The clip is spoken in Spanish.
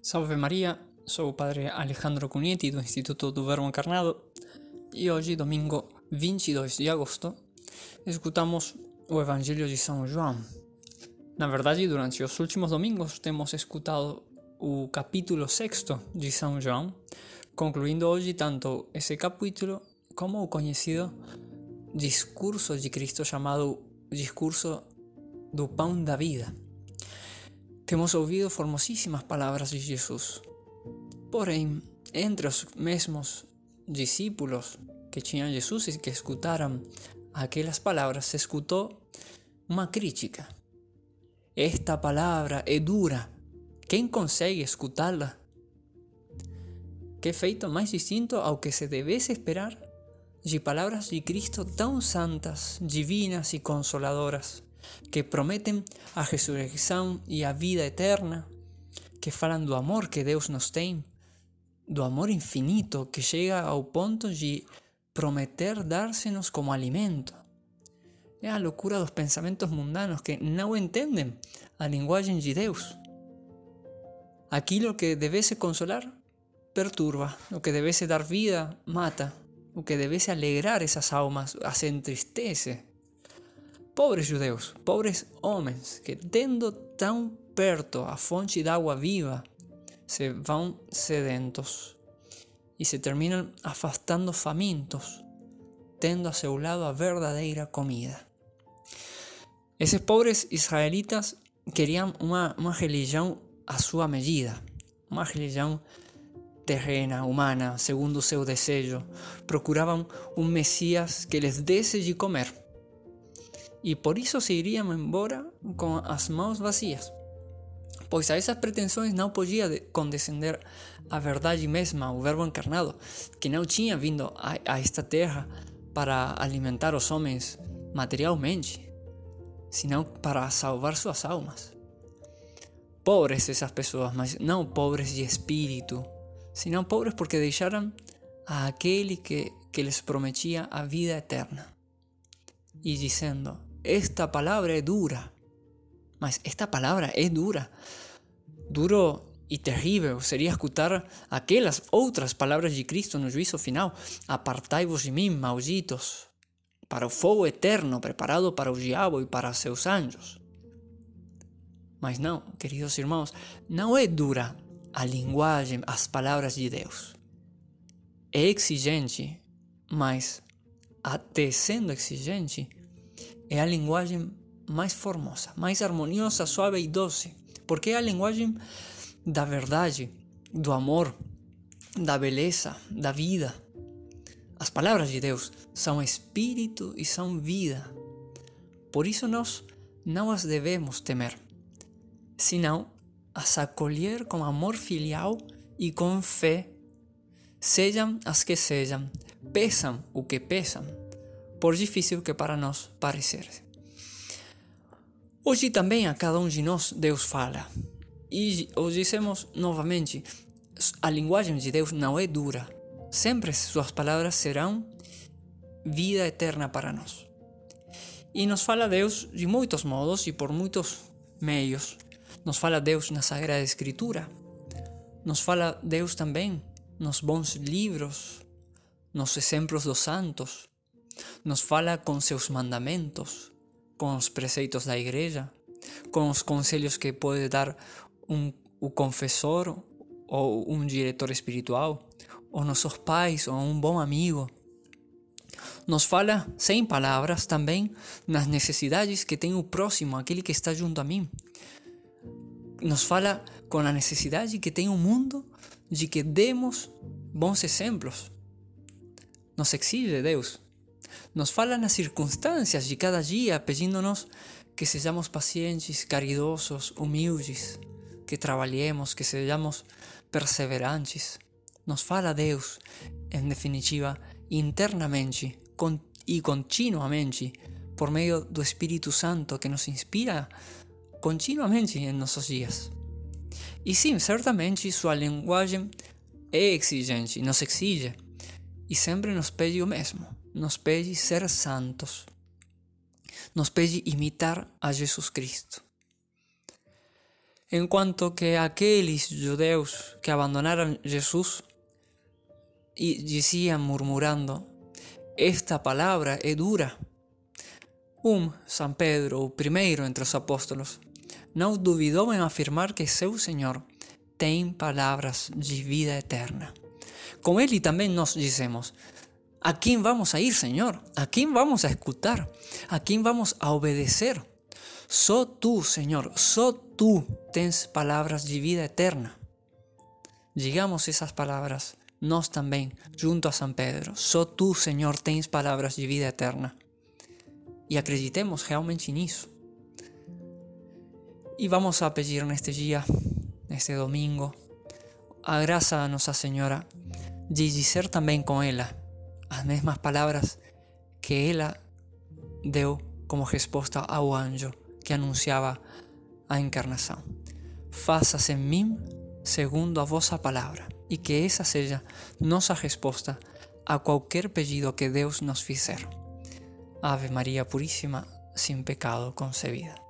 Salve Maria, sou o Padre Alejandro Cugnetti do Instituto do Verbo Encarnado e hoje, domingo 22 de agosto, escutamos o Evangelho de São João. Na verdade, durante os últimos domingos temos escutado o capítulo 6 de São João, concluindo hoje tanto esse capítulo como o conhecido discurso de Cristo chamado Discurso do Pão da Vida. Temos ouvido formosíssimas palavras de Jesus. Porém, entre os mesmos discípulos que tinham Jesus e que escutaram aquelas palavras, se escutou uma crítica. Esta palavra é dura. Quem consegue escutá-la? Que feito mais distinto ao que se devesse esperar de palavras de Cristo tão santas, divinas e consoladoras que prometem a ressurreição e a vida eterna, que falam do amor que Deus nos tem, do amor infinito que chega ao ponto de prometer dar-se-nos como alimento. É a loucura dos pensamentos mundanos que não entendem a linguagem de Deus. Aquilo que devesse consolar, perturba. O que devesse dar vida, mata. O que devesse alegrar essas almas, as entristece. Pobres judeus, pobres homens, que tendo tão perto a fonte d'água viva, se vão sedentos e se terminam afastando famintos, tendo a seu lado a verdadeira comida. Esses pobres israelitas queriam uma, uma religião à sua medida, uma religião terrena, humana, segundo o seu desejo. Procuravam um Messias que lhes desse de comer e por isso se iriam embora com as mãos vazias, pois a essas pretensões não podia condescender a verdade mesma, o Verbo encarnado, que não tinha vindo a, a esta terra para alimentar os homens materialmente, senão para salvar suas almas. Pobres essas pessoas, mas não pobres de espírito, senão pobres porque deixaram a aquele que, que les prometia a vida eterna. E dizendo: esta palabra es dura. Mas esta palabra es dura. Duro e terrível seria escutar aquelas outras palavras de Cristo no juízo final: Apartai-vos de mim, malditos, para o fogo eterno preparado para o diabo e para seus anjos. Mas não, queridos irmãos, não é dura a linguagem, as palavras de Deus. É exigente, mas até sendo exigente, é a linguagem mais formosa, mais harmoniosa, suave e doce, porque é a linguagem da verdade, do amor, da beleza, da vida. As palavras de Deus são espírito e são vida. Por isso nós não as devemos temer, senão as acolher com amor filial e com fé, sejam as que sejam, pesam o que pesam por difícil que para nós parecer. Hoje também a cada um de nós Deus fala. E o dizemos novamente, a linguagem de Deus não é dura. Sempre suas palavras serão vida eterna para nós. E nos fala Deus de muitos modos e por muitos meios. Nos fala Deus na Sagrada Escritura. Nos fala Deus também nos bons livros, nos exemplos dos santos, nos fala com seus mandamentos, com os preceitos da igreja, com os conselhos que pode dar um, o confessor ou um diretor espiritual, ou nossos pais ou um bom amigo. Nos fala sem palavras também nas necessidades que tem o próximo, aquele que está junto a mim. Nos fala com a necessidade que tem o mundo de que demos bons exemplos. Nos exige Deus nos fala nas circunstâncias de cada dia, pedindo-nos que sejamos pacientes, caridosos, humildes, que trabalhemos, que sejamos perseverantes. Nos fala Deus, em definitiva, internamente e continuamente, por meio do Espírito Santo que nos inspira continuamente em nossos dias. E sim, certamente sua linguagem é exigente, nos exige, e sempre nos pede o mesmo nos pede ser santos, nos pede imitar a Jesus Cristo. enquanto que aqueles judeus que abandonaram Jesus e diziam murmurando: Esta palavra é dura. Um, São Pedro, o primeiro entre os apóstolos, não duvidou em afirmar que seu Senhor tem palavras de vida eterna. Com ele também nós dizemos: ¿A quién vamos a ir, Señor? ¿A quién vamos a escuchar? ¿A quién vamos a obedecer? Só tú, Señor, só tú tens palabras de vida eterna. Digamos esas palabras, nós também, junto a San Pedro. Só tú, Señor, tens palabras de vida eterna. E acreditemos realmente nisso. E vamos a pedir neste dia, neste domingo, a graça a Nossa Senhora de dizer também com ela as mesmas palavras que ela deu como resposta ao anjo que anunciava a encarnação. Faça-se em mim segundo a vossa palavra, e que essa seja nossa resposta a qualquer pedido que Deus nos fizer. Ave Maria Puríssima, sem pecado concebida.